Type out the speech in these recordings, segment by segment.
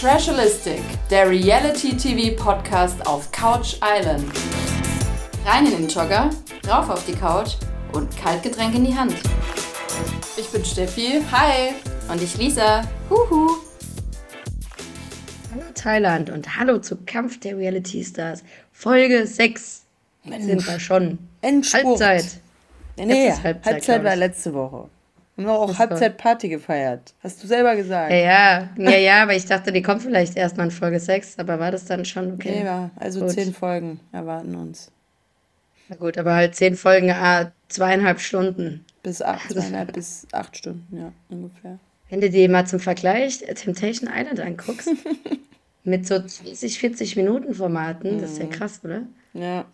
Trashalistic, der Reality-TV-Podcast auf Couch Island. Rein in den Jogger, rauf auf die Couch und Kaltgetränk in die Hand. Ich bin Steffi, hi. Und ich Lisa, huhu. Hallo Thailand und hallo zu Kampf der Reality Stars. Folge 6 Mensch. sind wir schon. Endspurt. Halbzeit. Nee, nee Halbzeit, Halbzeit war letzte Woche. Wir haben auch Halbzeit Party gefeiert. Hast du selber gesagt. Ja, ja, ja, ja, aber ich dachte, die kommt vielleicht erst mal in Folge 6, aber war das dann schon okay? Ja, also gut. zehn Folgen erwarten uns. Na gut, aber halt zehn Folgen, ah, zweieinhalb Stunden. Bis acht, zweieinhalb bis acht Stunden, ja, ungefähr. Wenn du dir mal zum Vergleich Temptation Island anguckst, mit so 20, 40 Minuten Formaten, das ist ja mhm. krass, oder? Ja.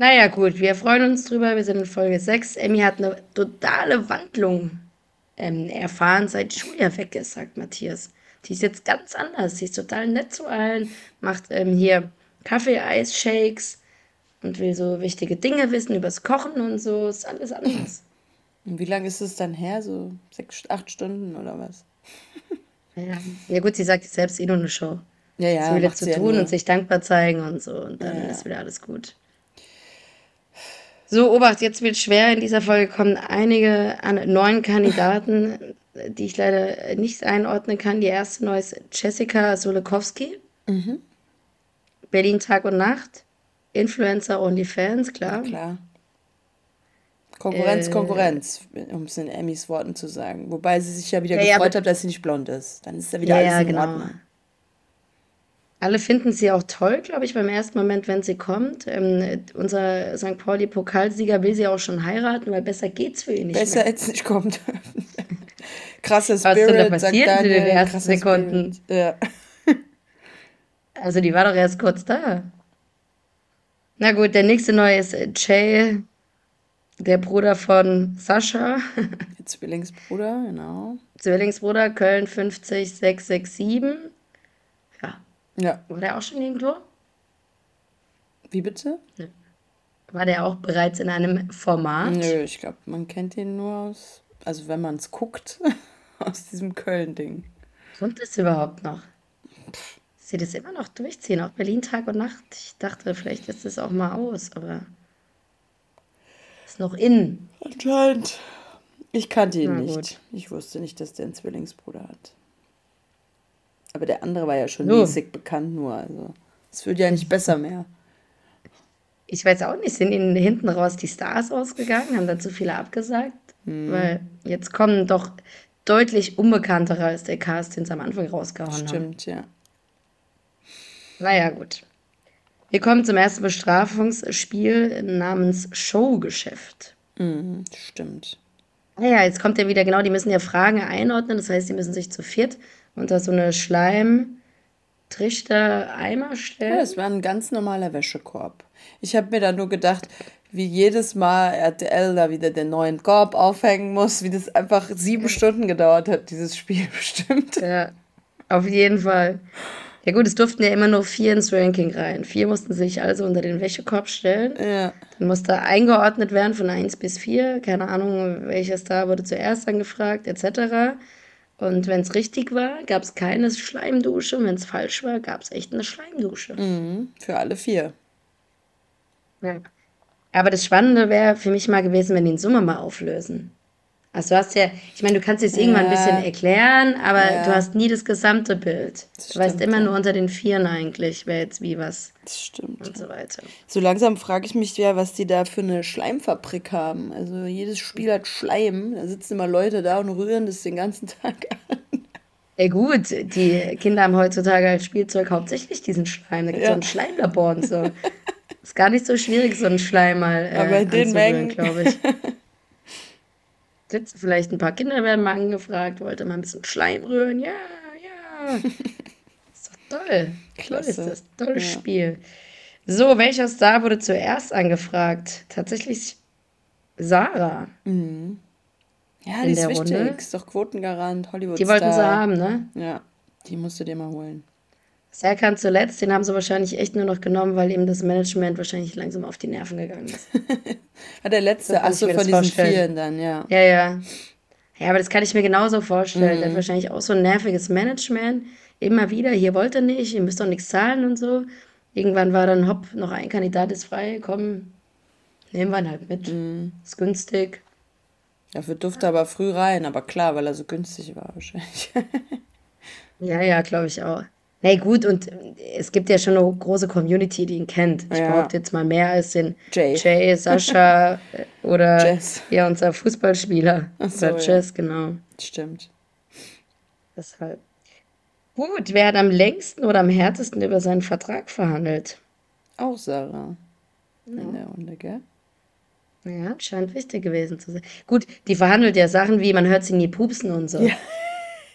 Naja, gut, wir freuen uns drüber. Wir sind in Folge 6. Emmy hat eine totale Wandlung ähm, erfahren, seit Julia weg ist, sagt Matthias. Die ist jetzt ganz anders. Sie ist total nett zu allen, macht ähm, hier Kaffee-Eis-Shakes und will so wichtige Dinge wissen übers Kochen und so. Ist alles anders. Und wie lange ist es dann her? So sechs, acht Stunden oder was? Ja, ja gut, sie sagt selbst eh nur eine Show. Ja, ja. Sie will jetzt zu tun ja und sich dankbar zeigen und so. Und dann ja, ist wieder alles gut. So, Obacht, jetzt wird schwer. In dieser Folge kommen einige an neuen Kandidaten, die ich leider nicht einordnen kann. Die erste neu ist Jessica Solekowski. Mhm. Berlin Tag und Nacht. Influencer OnlyFans, klar. Ja, klar. Konkurrenz, äh, Konkurrenz, um es in Emmys Worten zu sagen. Wobei sie sich ja wieder ja, gefreut ja, hat, dass sie nicht blond ist. Dann ist da wieder ja, alles in genau. Ordnung. Alle finden sie auch toll, glaube ich, beim ersten Moment, wenn sie kommt. Ähm, unser St. Pauli-Pokalsieger will sie auch schon heiraten, weil besser geht's für ihn nicht Besser als es nicht kommt. Krasses Was Spirit, ist denn da passiert in den ersten Sekunden? Ja. also die war doch erst kurz da. Na gut, der nächste neue ist Jay, der Bruder von Sascha. Zwillingsbruder, genau. Zwillingsbruder, Köln 50667. Ja. War der auch schon irgendwo? Wie bitte? War der auch bereits in einem Format? Nö, ich glaube, man kennt ihn nur aus, also wenn man es guckt, aus diesem Köln-Ding. Kommt es überhaupt noch? Sie das immer noch durchziehen, auch Berlin Tag und Nacht. Ich dachte, vielleicht ist es auch mal aus, aber ist noch in. Anscheinend. Ich kannte ihn Na, nicht. Gut. Ich wusste nicht, dass der einen Zwillingsbruder hat. Aber der andere war ja schon so. mäßig bekannt nur. Also es wird ja nicht besser mehr. Ich weiß auch nicht, sind ihnen hinten raus die Stars ausgegangen, haben da zu viele abgesagt? Hm. Weil jetzt kommen doch deutlich unbekanntere als der Cast, den sie am Anfang rausgehauen Stimmt, haben. Stimmt, ja. Naja, gut. Wir kommen zum ersten Bestrafungsspiel namens Showgeschäft. Mhm, stimmt. Naja, jetzt kommt ja wieder, genau, die müssen ja Fragen einordnen, das heißt, die müssen sich zu viert unter so eine Schleimtrichter-Eimer stellen. Ja, das war ein ganz normaler Wäschekorb. Ich habe mir da nur gedacht, wie jedes Mal RTL da wieder den neuen Korb aufhängen muss, wie das einfach sieben Stunden gedauert hat, dieses Spiel bestimmt. Ja, auf jeden Fall. Ja gut, es durften ja immer nur vier ins Ranking rein. Vier mussten sich also unter den Wäschekorb stellen. Ja. Dann musste eingeordnet werden von eins bis vier. Keine Ahnung, welcher Star wurde zuerst angefragt, etc. Und wenn es richtig war, gab es keine Schleimdusche. Und wenn es falsch war, gab es echt eine Schleimdusche. Mhm, für alle vier. Ja. Aber das Spannende wäre für mich mal gewesen, wenn die den Summe mal auflösen. Also du hast ja, ich meine, du kannst es irgendwann ja. ein bisschen erklären, aber ja. du hast nie das gesamte Bild. Das du weißt immer nur unter den Vieren eigentlich, wer jetzt wie was. Das stimmt. Und so weiter. So langsam frage ich mich ja, was die da für eine Schleimfabrik haben. Also jedes Spiel hat Schleim. Da sitzen immer Leute da und rühren das den ganzen Tag an. Ja gut, die Kinder haben heutzutage als Spielzeug hauptsächlich diesen Schleim. Da gibt es ja. so ein Schleimlabor und so. Ist gar nicht so schwierig, so einen Schleim mal äh, Aber den Mengen, glaube ich. sitzen vielleicht ein paar Kinder, werden mal angefragt, wollte mal ein bisschen Schleim rühren. Ja, ja. ist doch toll. Klasse. Toll ist das. Tolles ja. Spiel. So, welcher Star wurde zuerst angefragt? Tatsächlich Sarah. Mhm. Ja, die ist wichtig. Runde. Ist doch Quotengarant, Hollywood. Die wollten sie haben, ne? Ja, die musst du dir mal holen. Serkan zuletzt, den haben sie wahrscheinlich echt nur noch genommen, weil ihm das Management wahrscheinlich langsam auf die Nerven gegangen ist. ah, der letzte, achso, von diesen vielen dann, ja. Ja, ja. Ja, aber das kann ich mir genauso vorstellen. Mhm. Der hat wahrscheinlich auch so ein nerviges Management. Immer wieder, hier wollt ihr nicht, ihr müsst doch nichts zahlen und so. Irgendwann war dann, hopp, noch ein Kandidat ist frei, komm, nehmen wir ihn halt mit. Mhm. Ist günstig. Dafür durfte aber früh rein, aber klar, weil er so günstig war wahrscheinlich. ja, ja, glaube ich auch. Na nee, gut, und es gibt ja schon eine große Community, die ihn kennt. Ich ja. behaupte jetzt mal mehr als den Jay, Jay Sascha äh, oder Jess. ja, unser Fußballspieler. So, oder Jess, ja. genau. Stimmt. Deshalb. Gut, wer hat am längsten oder am härtesten über seinen Vertrag verhandelt? Auch Sarah. Ja. In der Runde, gell? Ja, scheint wichtig gewesen zu sein. Gut, die verhandelt ja Sachen wie, man hört sie nie pupsen und so. Ja.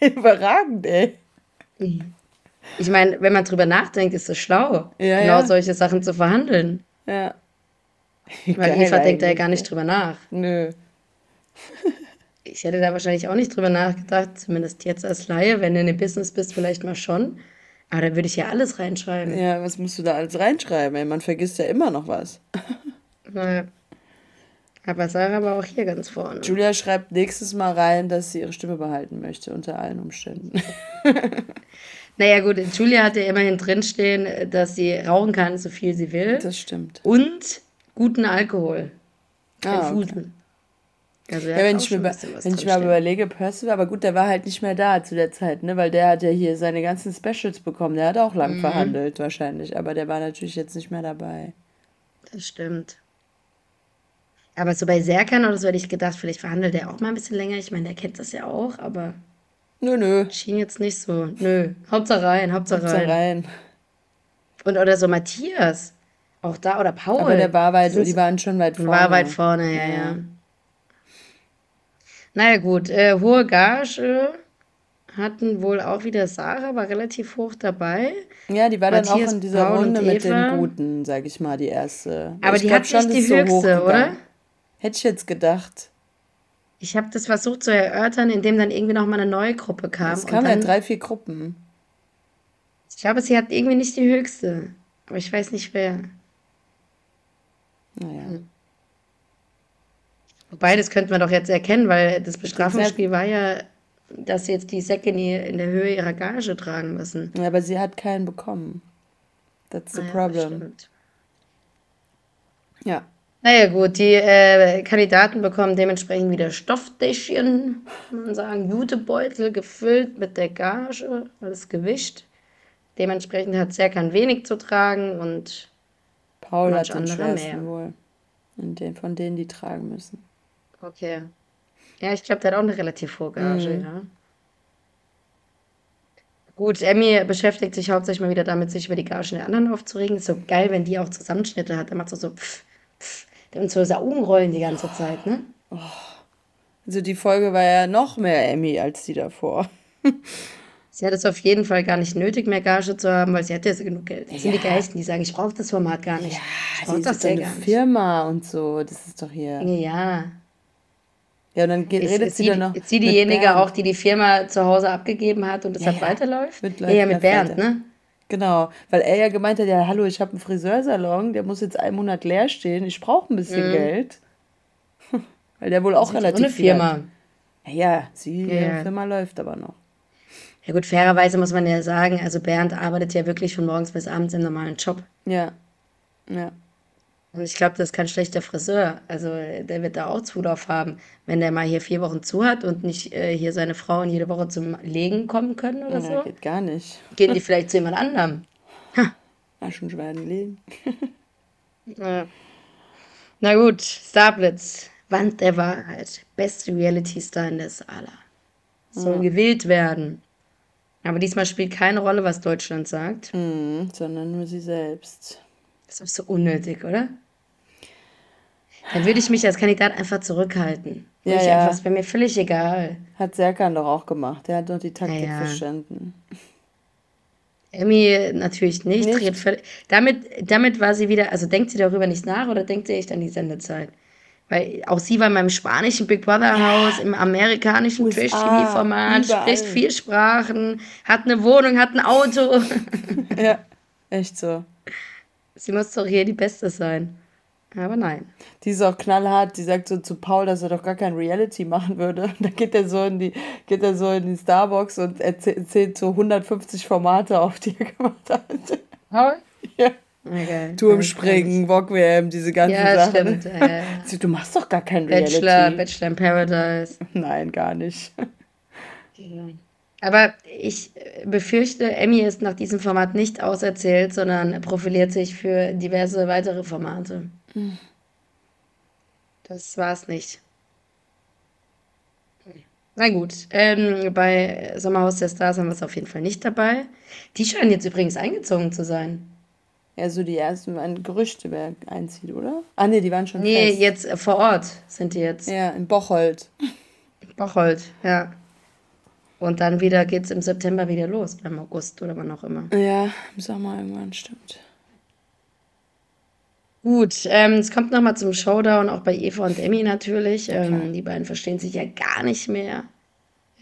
Überragend, ey. Ich meine, wenn man drüber nachdenkt, ist es schlau, ja, genau ja. solche Sachen zu verhandeln. Ja. Weil Geil Eva denkt da ja gar nicht drüber nach. Nö. ich hätte da wahrscheinlich auch nicht drüber nachgedacht, zumindest jetzt als Laie, wenn du in dem Business bist, vielleicht mal schon. Aber da würde ich ja alles reinschreiben. Ja, was musst du da alles reinschreiben? Ey? Man vergisst ja immer noch was. naja. Aber Sarah war auch hier ganz vorne. Julia schreibt nächstes Mal rein, dass sie ihre Stimme behalten möchte, unter allen Umständen. naja, gut, Julia hat ja immerhin drinstehen, dass sie rauchen kann, so viel sie will. Das stimmt. Und guten Alkohol. Ah, okay. Also ja, wenn ich, mir, wenn ich mir aber überlege, Percival, aber gut, der war halt nicht mehr da zu der Zeit, ne? Weil der hat ja hier seine ganzen Specials bekommen. Der hat auch lang mhm. verhandelt wahrscheinlich, aber der war natürlich jetzt nicht mehr dabei. Das stimmt. Aber so bei Serkan oder so hätte ich gedacht, vielleicht verhandelt er auch mal ein bisschen länger. Ich meine, der kennt das ja auch, aber. Nö, nö. Schien jetzt nicht so. Nö. Hauptsache rein, Hauptsache rein. Hauptsache rein. Und oder so Matthias. Auch da, oder Paul. Aber der war weit, die waren schon weit vorne. War weit vorne, ja, ja. ja. Naja, gut. Äh, hohe Gage hatten wohl auch wieder Sarah, war relativ hoch dabei. Ja, die war Matthias, dann auch in dieser Paul Runde mit den Guten, sag ich mal, die erste. Aber ich die hat schon nicht die höchste, so oder? Hätte ich jetzt gedacht. Ich habe das versucht zu erörtern, indem dann irgendwie noch mal eine neue Gruppe kam. Es kamen ja drei, vier Gruppen. Ich glaube, sie hat irgendwie nicht die höchste. Aber ich weiß nicht wer. Naja. Wobei, das könnte man doch jetzt erkennen, weil das Bestrafungsspiel war ja, dass sie jetzt die Säcke in der Höhe ihrer Gage tragen müssen. Ja, aber sie hat keinen bekommen. That's the naja, problem. Ja. Naja, gut, die äh, Kandidaten bekommen dementsprechend wieder Stofftäschchen, kann man sagen, Jutebeutel gefüllt mit der Gage, alles gewischt. Dementsprechend hat Serkan wenig zu tragen und Paul hat den schwersten mehr. wohl. Den, von denen, die tragen müssen. Okay. Ja, ich glaube, der hat auch eine relativ hohe Gage, mhm. ja. Gut, Emmy beschäftigt sich hauptsächlich mal wieder damit, sich über die Gagen der anderen aufzuregen. Ist so geil, wenn die auch Zusammenschnitte hat. Dann macht so so pff, und so Augenrollen die ganze Zeit, ne? Oh. Also die Folge war ja noch mehr Emmy als die davor. sie hat es auf jeden Fall gar nicht nötig, mehr Gage zu haben, weil sie hat ja so genug Geld. Das ja. sind die Geisten, die sagen, ich brauche das Format gar nicht. Ja, ich brauche das ja eine Firma und so. Das ist doch hier. Ja. Ja, und dann geht, redet ist sie dann noch. Ist sie diejenige auch, die die Firma zu Hause abgegeben hat und deshalb ja, weiterläuft? Mit ja, ja, mit Bernd, ne? Genau, weil er ja gemeint hat, ja, hallo, ich habe einen Friseursalon, der muss jetzt einen Monat leer stehen, ich brauche ein bisschen mhm. Geld. weil der wohl auch das relativ eine Firma. Ja, ja, sie, ja. Firma läuft aber noch. Ja gut, fairerweise muss man ja sagen, also Bernd arbeitet ja wirklich von morgens bis abends im normalen Job. Ja, ja. Und ich glaube, das ist kein schlechter Friseur. Also der wird da auch Zulauf haben, wenn der mal hier vier Wochen zu hat und nicht äh, hier seine Frauen jede Woche zum Legen kommen können oder ja, so. Geht gar nicht. Gehen die vielleicht zu jemand anderem? Ha. Aschenschwein legen. ja. Na gut, Starblitz, Wand der Wahrheit, beste Reality-Star in der Sala. Soll ja. gewählt werden. Aber diesmal spielt keine Rolle, was Deutschland sagt. Mhm, sondern nur sie selbst. Das ist so unnötig, oder? Dann würde ich mich als Kandidat einfach zurückhalten. Ja, ja. Einfach, das wäre mir völlig egal. Hat Serkan doch auch gemacht. Der hat doch die Taktik ja, ja. verstanden. Emmy natürlich nicht. nicht? Völlig, damit, damit war sie wieder, also denkt sie darüber nicht nach oder denkt sie echt an die Sendezeit? Weil auch sie war in meinem spanischen Big Brother Haus, im amerikanischen Trash-TV-Format, spricht vier Sprachen, hat eine Wohnung, hat ein Auto. ja, echt so. Sie muss doch hier die Beste sein. Aber nein. Die ist auch knallhart, die sagt so zu Paul, dass er doch gar kein Reality machen würde. Und dann geht er so in die, geht er so in die Starbucks und erzählt so 150 Formate auf, die er gemacht hat. Paul? Ja. Okay, Turmspringen, Wok-WM, diese ganzen ja, Sachen. Stimmt, ja, ja. Du machst doch gar kein Reality. Bachelor, Bachelor in Paradise. Nein, gar nicht. Aber ich befürchte, Emmy ist nach diesem Format nicht auserzählt, sondern profiliert sich für diverse weitere Formate. Hm. Das war's nicht. Na gut, ähm, bei Sommerhaus der Stars haben wir es auf jeden Fall nicht dabei. Die scheinen jetzt übrigens eingezogen zu sein. Ja, so die ersten ein Gerüchte, wer einzieht, oder? Ah, nee, die waren schon Nee, fest. jetzt äh, vor Ort sind die jetzt. Ja, in Bocholt. Bocholt, ja. Und dann wieder geht's im September wieder los, im August oder wann auch immer. Ja, im Sommer irgendwann, stimmt. Gut, ähm, es kommt nochmal zum Showdown, auch bei Eva und Emmy natürlich. Ähm, die beiden verstehen sich ja gar nicht mehr.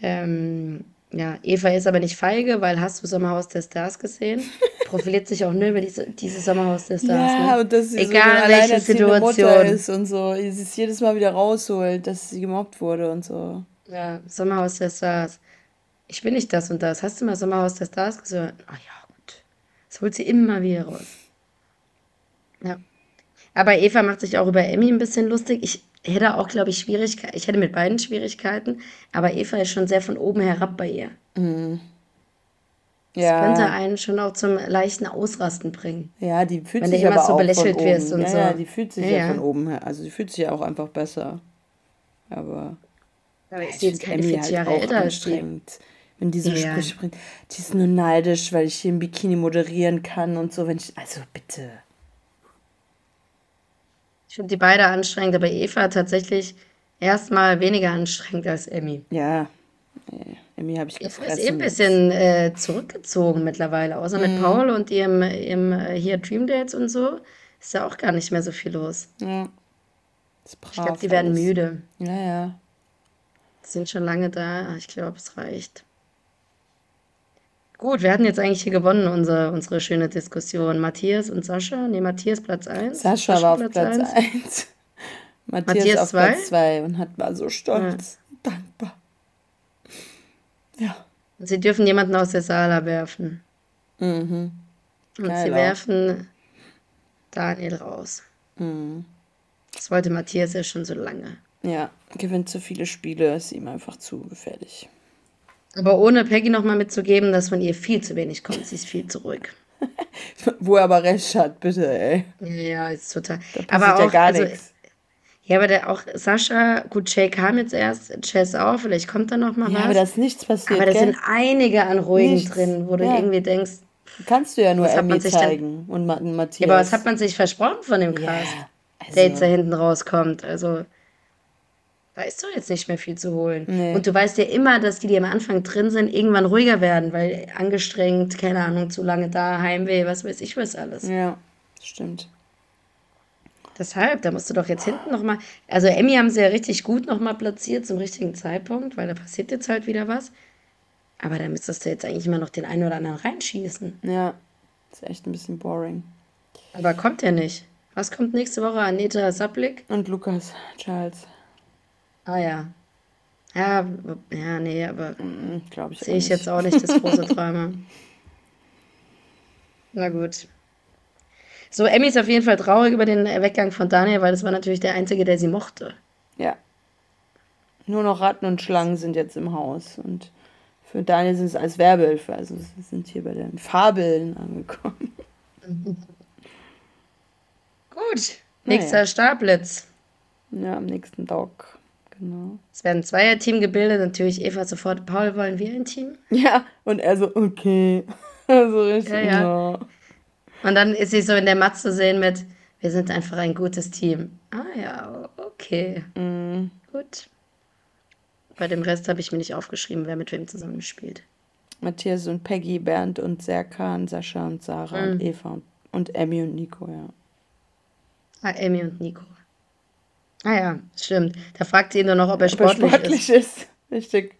Ähm, ja, Eva ist aber nicht feige, weil hast du Sommerhaus der Stars gesehen? Profiliert sich auch nur über diese, dieses Sommerhaus der Stars. Ja, ne? und dass sie Egal so welche Situation Mutter ist und so. Sie ist jedes Mal wieder rausholt, dass sie gemobbt wurde und so. Ja, Sommerhaus der Stars. Ich bin nicht das und das. Hast du mal Sommerhaus der Stars gesehen? Ach ja, gut. Das holt sie immer wieder raus. Ja. Aber Eva macht sich auch über Emmy ein bisschen lustig. Ich hätte auch, glaube ich, Schwierigkeiten. Ich hätte mit beiden Schwierigkeiten, aber Eva ist schon sehr von oben herab bei ihr. Mhm. Ja. Das könnte einen schon auch zum leichten Ausrasten bringen. Ja, die fühlt Wenn sich aber so belächelt wirst und ja, so. Ja, die fühlt sich ja, ja, von oben her. Also die fühlt sich ja auch einfach besser. Aber. Aber ist jetzt keine 40 halt Jahre halt älter anstrengend. Wenn die so ja. Sprüche bringt, die ist nur neidisch, weil ich hier im Bikini moderieren kann und so. Wenn ich, also bitte. Ich finde die beide anstrengend, aber Eva tatsächlich erstmal weniger anstrengend als Emmy. Ja, Emmy habe ich Eva ist eh ein bisschen äh, zurückgezogen mittlerweile, außer mhm. mit Paul und ihrem, ihrem äh, hier Dream Dates und so. Ist ja auch gar nicht mehr so viel los. Ja. ich glaube, die werden alles. müde. Ja, ja. Die sind schon lange da. Ich glaube, es reicht. Gut, wir hatten jetzt eigentlich hier gewonnen, unsere, unsere schöne Diskussion. Matthias und Sascha. Nee, Matthias Platz 1. Sascha, war auf Platz 1. Matthias, Matthias auf zwei? Platz 2 und hat, war so stolz. Ja. Dankbar. Ja. Sie dürfen jemanden aus der Sala werfen. Mhm. Und Geil sie auch. werfen Daniel raus. Mhm. Das wollte Matthias ja schon so lange. Ja, gewinnt zu viele Spiele, ist ihm einfach zu gefährlich. Aber ohne Peggy nochmal mitzugeben, dass von ihr viel zu wenig kommt. Sie ist viel zu ruhig. Wo er aber recht hat, bitte, ey. Ja, ist total. aber auch, ja gar also, nichts. Ja, aber der, auch Sascha, gut, Jay kam jetzt erst, Chess auch, vielleicht kommt da noch mal ja, was. aber da ist nichts passiert. Aber da sind einige an Ruhigen nichts. drin, wo du ja. irgendwie denkst. Kannst du ja nur Emmy zeigen und Matthias. Ja, aber was hat man sich versprochen von dem Cast, yeah, also. der jetzt da hinten rauskommt? Also, da ist doch jetzt nicht mehr viel zu holen. Nee. Und du weißt ja immer, dass die, die am Anfang drin sind, irgendwann ruhiger werden, weil angestrengt, keine Ahnung, zu lange da, Heimweh, was weiß ich was alles. Ja, stimmt. Deshalb, da musst du doch jetzt hinten nochmal. Also, Emmy haben sie ja richtig gut nochmal platziert zum richtigen Zeitpunkt, weil da passiert jetzt halt wieder was. Aber da müsstest du jetzt eigentlich immer noch den einen oder anderen reinschießen. Ja, ist echt ein bisschen boring. Aber kommt ja nicht. Was kommt nächste Woche? Anita Saplik? Und Lukas Charles. Ah ja. Ja, ja, nee, aber mm, glaube ich sehe ich jetzt auch nicht das große Träume. Na gut. So, Emmy ist auf jeden Fall traurig über den Weggang von Daniel, weil das war natürlich der Einzige, der sie mochte. Ja. Nur noch Ratten und Schlangen sind jetzt im Haus. Und für Daniel sind es als Werbehilfe. Also wir sind hier bei den Fabeln angekommen. Gut. Nächster naja. Startblitz. Ja, am nächsten Doc. Genau. Es werden ein Zweierteam gebildet, natürlich Eva sofort, Paul, wollen wir ein Team? Ja, und er so, okay. so richtig. Ja, ja. No. Und dann ist sie so in der Matz zu sehen mit, wir sind einfach ein gutes Team. Ah ja, okay. Mm. Gut. Bei dem Rest habe ich mir nicht aufgeschrieben, wer mit wem zusammenspielt. Matthias und Peggy, Bernd und Serkan, Sascha und Sarah mm. und Eva und, und Emmy und Nico, ja. Ah, Emmy und Nico. Ah ja, stimmt. Da fragt sie ihn nur noch, ob er ob sportlich, er sportlich ist. ist. Richtig.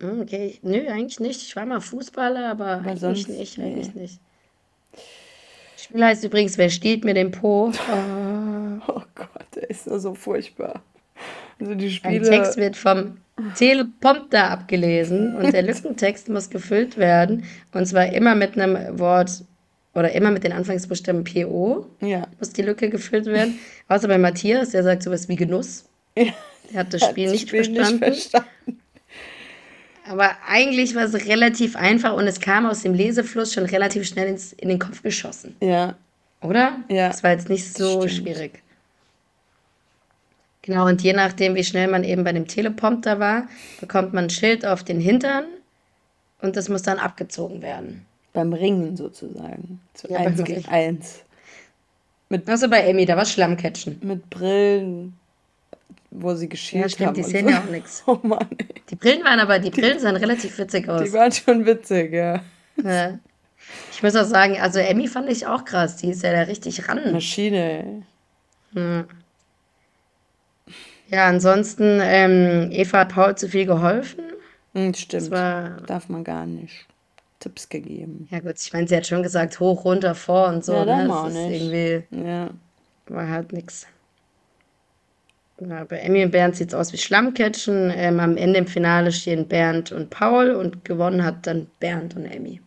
Hm, okay, nö, eigentlich nicht. Ich war mal Fußballer, aber, aber eigentlich sonst, nicht, eigentlich nee. nicht. Spiel heißt übrigens, wer steht mir den Po? Oh. Oh Gott, der ist so, so furchtbar. Also die Spiele. Ein Text wird vom Teleprompter abgelesen und der Lückentext muss gefüllt werden. Und zwar immer mit einem Wort oder immer mit den Anfangsbuchstaben PO. Ja. Muss die Lücke gefüllt werden. Außer bei Matthias, der sagt sowas wie Genuss. Ja. Der hat das Spiel, hat das nicht, Spiel verstanden. nicht verstanden. Aber eigentlich war es relativ einfach und es kam aus dem Lesefluss schon relativ schnell ins, in den Kopf geschossen. Ja. Oder? Ja. Das war jetzt nicht so schwierig. Genau, und je nachdem, wie schnell man eben bei dem Teleprompter war, bekommt man ein Schild auf den Hintern und das muss dann abgezogen werden. Beim Ringen sozusagen. Zu ja, 1 gegen 1. also bei Emmy, da war Schlammcatchen. Mit Brillen, wo sie geschielt ja, stimmt, haben. Die sehen so. ja auch nichts. Oh Mann. Ey. Die Brillen waren aber, die Brillen sahen relativ witzig aus. Die waren schon witzig, ja. ja. Ich muss auch sagen, also Emmy fand ich auch krass. Die ist ja da richtig ran. Maschine, ey. Hm. Ja, ansonsten, ähm, Eva hat Paul zu viel geholfen. Hm, stimmt. War, Darf man gar nicht. Tipps gegeben. Ja, gut, ich meine, sie hat schon gesagt, hoch, runter, vor und so. Ja, ne? das ist nicht. irgendwie. Ja. War halt nix. Ja, bei Emmy und Bernd sieht es aus wie Schlammcatchen. Ähm, am Ende im Finale stehen Bernd und Paul und gewonnen hat dann Bernd und Emmy.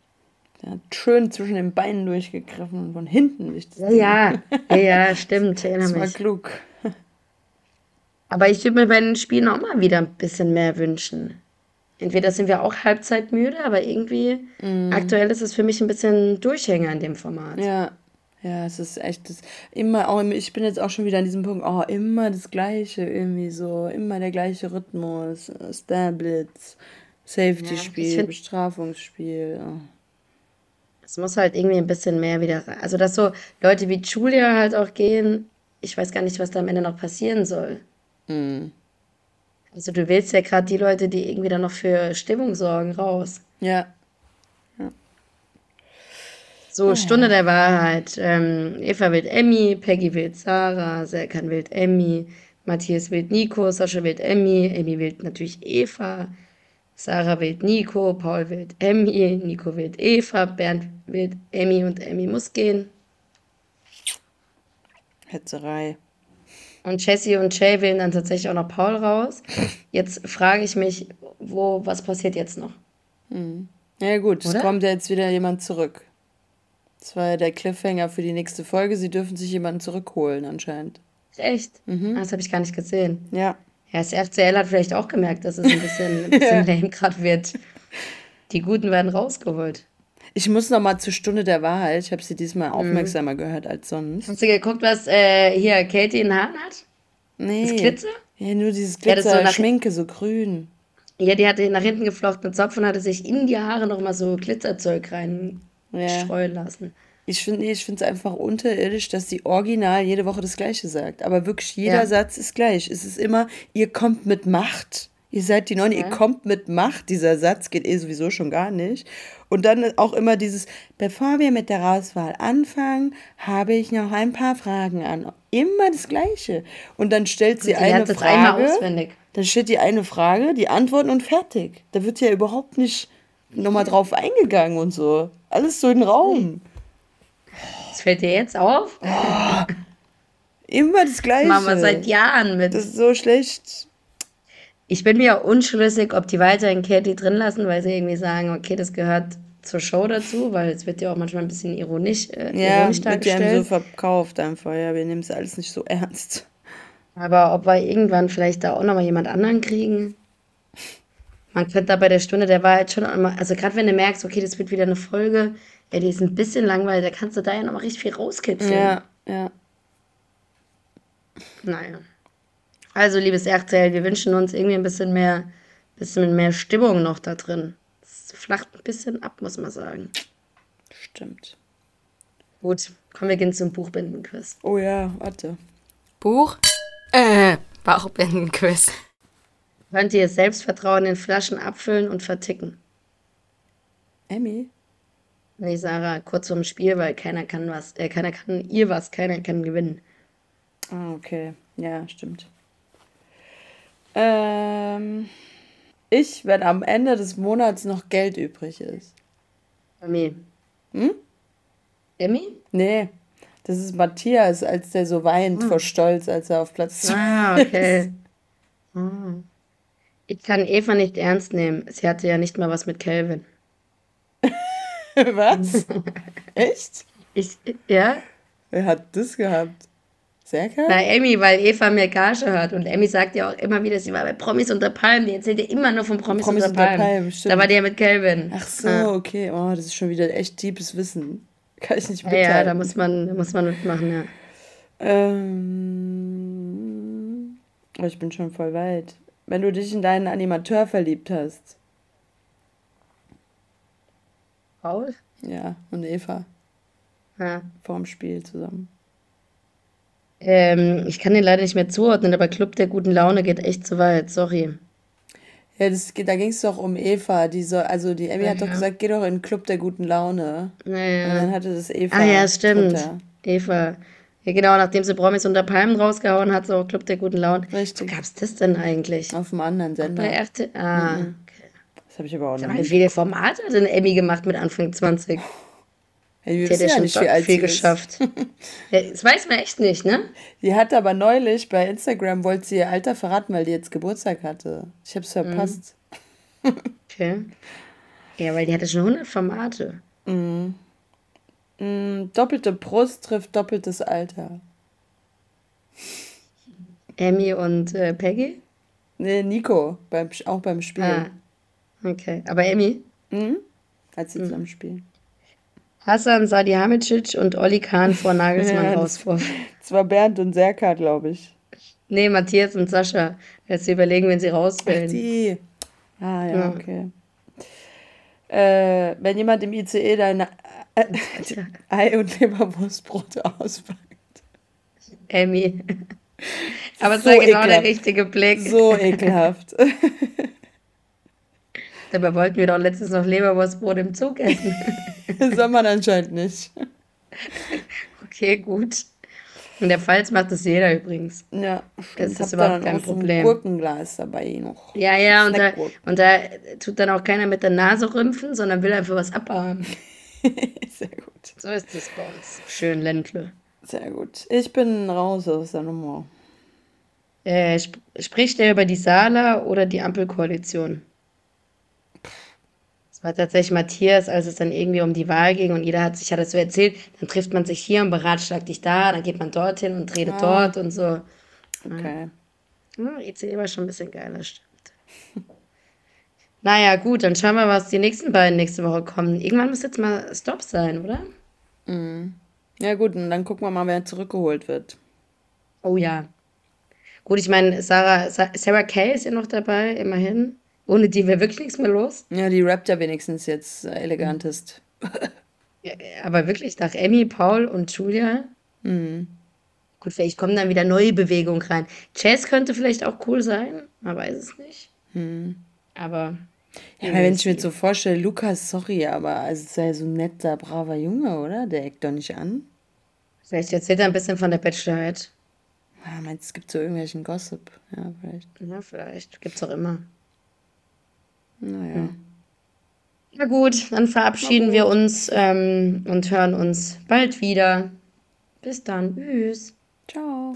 Der hat schön zwischen den Beinen durchgegriffen und von hinten Ja, ja, ja, ja, stimmt. das war mich. klug. Aber ich würde mir bei den Spielen auch mal wieder ein bisschen mehr wünschen. Entweder sind wir auch halbzeitmüde, aber irgendwie mm. aktuell ist es für mich ein bisschen Durchhänger in dem Format. Ja, ja, es ist echt das immer auch ich bin jetzt auch schon wieder an diesem Punkt, oh, immer das gleiche irgendwie so, immer der gleiche Rhythmus, Starblitz, Safety-Spiel, ja, Bestrafungsspiel. Oh. Es muss halt irgendwie ein bisschen mehr wieder, also dass so Leute wie Julia halt auch gehen, ich weiß gar nicht, was da am Ende noch passieren soll. Mhm. Also du wählst ja gerade die Leute, die irgendwie dann noch für Stimmung sorgen, raus. Ja. ja. So, oh, Stunde ja. der Wahrheit. Ähm, Eva wählt Emmy, Peggy wählt Sarah, Serkan wählt Emmy, Matthias wählt Nico, Sascha wählt Emmy, Emmy wählt natürlich Eva, Sarah wählt Nico, Paul wählt Emmy, Nico wählt Eva, Bernd wählt Emmy und Emmy muss gehen. Hetzerei. Und Jesse und Jay wählen dann tatsächlich auch noch Paul raus. Jetzt frage ich mich, wo, was passiert jetzt noch? Hm. Ja gut, Oder? es kommt ja jetzt wieder jemand zurück. Das war ja der Cliffhanger für die nächste Folge. Sie dürfen sich jemanden zurückholen anscheinend. Echt? Mhm. Ah, das habe ich gar nicht gesehen. Ja. Ja, das FCL hat vielleicht auch gemerkt, dass es ein bisschen, ein bisschen ja. lame gerade wird. Die Guten werden rausgeholt. Ich muss noch mal zur Stunde der Wahrheit. Ich habe sie diesmal mhm. aufmerksamer mhm. gehört als sonst. Hast du geguckt, was äh, hier Katie in den Haaren hat? Nee. Das Glitzer? Ja, nur dieses Glitzer, so Schminke, so grün. Ja, die hatte nach hinten geflochtene Zopf und hatte sich in die Haare noch mal so Glitzerzeug rein ja. streuen lassen. Ich finde nee, es einfach unterirdisch, dass sie original jede Woche das Gleiche sagt. Aber wirklich jeder ja. Satz ist gleich. Es ist immer, ihr kommt mit Macht. Ihr seid die Neuen, ja. ihr kommt mit Macht. Dieser Satz geht eh sowieso schon gar nicht. Und dann auch immer dieses, bevor wir mit der Rauswahl anfangen, habe ich noch ein paar Fragen an. Immer das Gleiche. Und dann stellt sie, sie eine Frage. Dann stellt die eine Frage, die Antworten und fertig. Da wird ja überhaupt nicht nochmal drauf eingegangen und so. Alles so in den Raum. Das fällt dir jetzt auf? Oh, immer das Gleiche. Machen wir seit Jahren mit. Das ist so schlecht. Ich bin mir unschlüssig, ob die weiterhin Katie drin lassen, weil sie irgendwie sagen, okay, das gehört zur Show dazu, weil es wird ja auch manchmal ein bisschen ironisch, äh, ja, ironisch dargestellt. Ja, wird so verkauft einfach, ja, wir nehmen es alles nicht so ernst. Aber ob wir irgendwann vielleicht da auch nochmal jemand anderen kriegen, man könnte da bei der Stunde der Wahrheit schon einmal, also gerade wenn du merkst, okay, das wird wieder eine Folge, ja, die ist ein bisschen langweilig, da kannst du da ja nochmal richtig viel rauskitzeln. Ja, ja. Naja. Also, liebes RTL, wir wünschen uns irgendwie ein bisschen mehr, bisschen mehr Stimmung noch da drin. Es flacht ein bisschen ab, muss man sagen. Stimmt. Gut, kommen wir gehen zum Buchbindenquiz. Oh ja, warte. Buch? Äh, Bauchbindenquiz. Könnt ihr Selbstvertrauen in Flaschen abfüllen und verticken? Emmy? Nee, Sarah, kurz vorm Spiel, weil keiner kann was, äh, keiner kann ihr was, keiner kann gewinnen. Ah, okay. Ja, stimmt. Ähm, ich, wenn am Ende des Monats noch Geld übrig ist. Emmy. Hm? Emmy? Nee. Das ist Matthias, als der so weint hm. vor Stolz, als er auf Platz 2 Ah, okay. Hm. Ich kann Eva nicht ernst nehmen. Sie hatte ja nicht mal was mit Calvin. was? Echt? Ich, ja? Wer hat das gehabt? Serkan? Na, Emmy, weil Eva mehr Gage hört. Und Emmy sagt ja auch immer wieder, sie war bei Promis unter Palmen. Die erzählt ja immer nur von Promis, Promis unter, Palmen. Palmen da war die ja mit Calvin. Ach so, ja. okay. Oh, das ist schon wieder echt tiefes Wissen. Kann ich nicht mitteilen. Ja, ja da muss man, da muss man mitmachen, ja. Ähm, oh, ich bin schon voll weit. Wenn du dich in deinen Animateur verliebt hast. Paul? Ja, und Eva. Ja. Vorm Spiel zusammen. Ähm, ich kann den leider nicht mehr zuordnen, aber Club der guten Laune geht echt zu weit, sorry. Ja, das, da ging es doch um Eva, die so, also die Emmy ja, hat doch gesagt, geh doch in den Club der guten Laune. Ja, ja. Und dann hatte das Eva. Ah ja, stimmt. Drunter. Eva. Ja, genau, nachdem sie Promis unter Palmen rausgehauen hat, so Club der guten Laune. Richtig. Wo gab's das denn eigentlich? Auf einem anderen Sender. Bei RT ah, mhm. okay. Das habe ich aber auch noch nicht. Wie viele Formate hat denn Emmy gemacht mit Anfang 20? Hey, die hat ja schon nicht, wie alt viel geschafft. ja, das weiß man echt nicht, ne? Die hat aber neulich bei Instagram, wollte sie ihr Alter verraten, weil die jetzt Geburtstag hatte. Ich hab's verpasst. Mhm. okay. Ja, weil die hatte schon 100 Formate. Mhm. Mhm, doppelte Brust trifft doppeltes Alter. Emmy und äh, Peggy? Nee, Nico, beim, auch beim Spiel. Ah, okay. Aber Emmy? Mhm. Als sie mhm. zusammen spielen. Hassan Salihamidzic und Olli Kahn vor Nagelsmann ja, raus vor. Das war Bernd und Serka, glaube ich. Nee, Matthias und Sascha. Jetzt überlegen, wenn sie rausfällen. Ach, die. Ah, ja, ja. okay. Äh, wenn jemand im ICE deine äh, Ei- und Leberwurstbrote auspackt. Emmy. Aber es so war genau ekelhaft. der richtige Blick. So ekelhaft. Dabei wollten wir doch letztens noch Leberwurstbrot im Zug essen. Soll man anscheinend nicht. Okay, gut. In der Pfalz macht das jeder übrigens. Ja, das ist überhaupt kein Problem. Ein Gurkenglas dabei noch. Ja, ja, und da, und da tut dann auch keiner mit der Nase rümpfen, sondern will einfach was abhaben. Sehr gut. So ist es bei uns. Schön Ländle. Sehr gut. Ich bin raus aus der Nummer. Äh, sp spricht er über die Sala oder die Ampelkoalition? War tatsächlich Matthias, als es dann irgendwie um die Wahl ging und jeder hat sich hat das so erzählt, dann trifft man sich hier und beratschlagt dich da, dann geht man dorthin und redet ah. dort und so. Okay. Ja, ICE war schon ein bisschen geiler, stimmt. naja, gut, dann schauen wir, was die nächsten beiden nächste Woche kommen. Irgendwann muss jetzt mal Stop sein, oder? Mhm. Ja, gut, und dann gucken wir mal, wer zurückgeholt wird. Oh ja. Gut, ich meine, Sarah, Sarah Kay ist ja noch dabei, immerhin. Ohne die wäre wirklich nichts mehr los. Ja, die rappt ja wenigstens jetzt äh, elegantest. ja, aber wirklich nach Emmy, Paul und Julia. Mhm. Gut, vielleicht kommen dann wieder neue Bewegungen rein. Jazz könnte vielleicht auch cool sein, man weiß es nicht. Mhm. Aber. Ja, aber wenn ich mir so vorstelle, Lukas, sorry, aber also ist ja so ein netter, braver Junge, oder? Der eckt doch nicht an. Vielleicht erzählt er ein bisschen von der Bachelorette. Ja, meinst es gibt so irgendwelchen Gossip? Ja, vielleicht. Ja, vielleicht. Gibt's auch immer. Naja. Na gut, dann verabschieden wir uns ähm, und hören uns bald wieder. Bis dann. Tschüss. Ciao.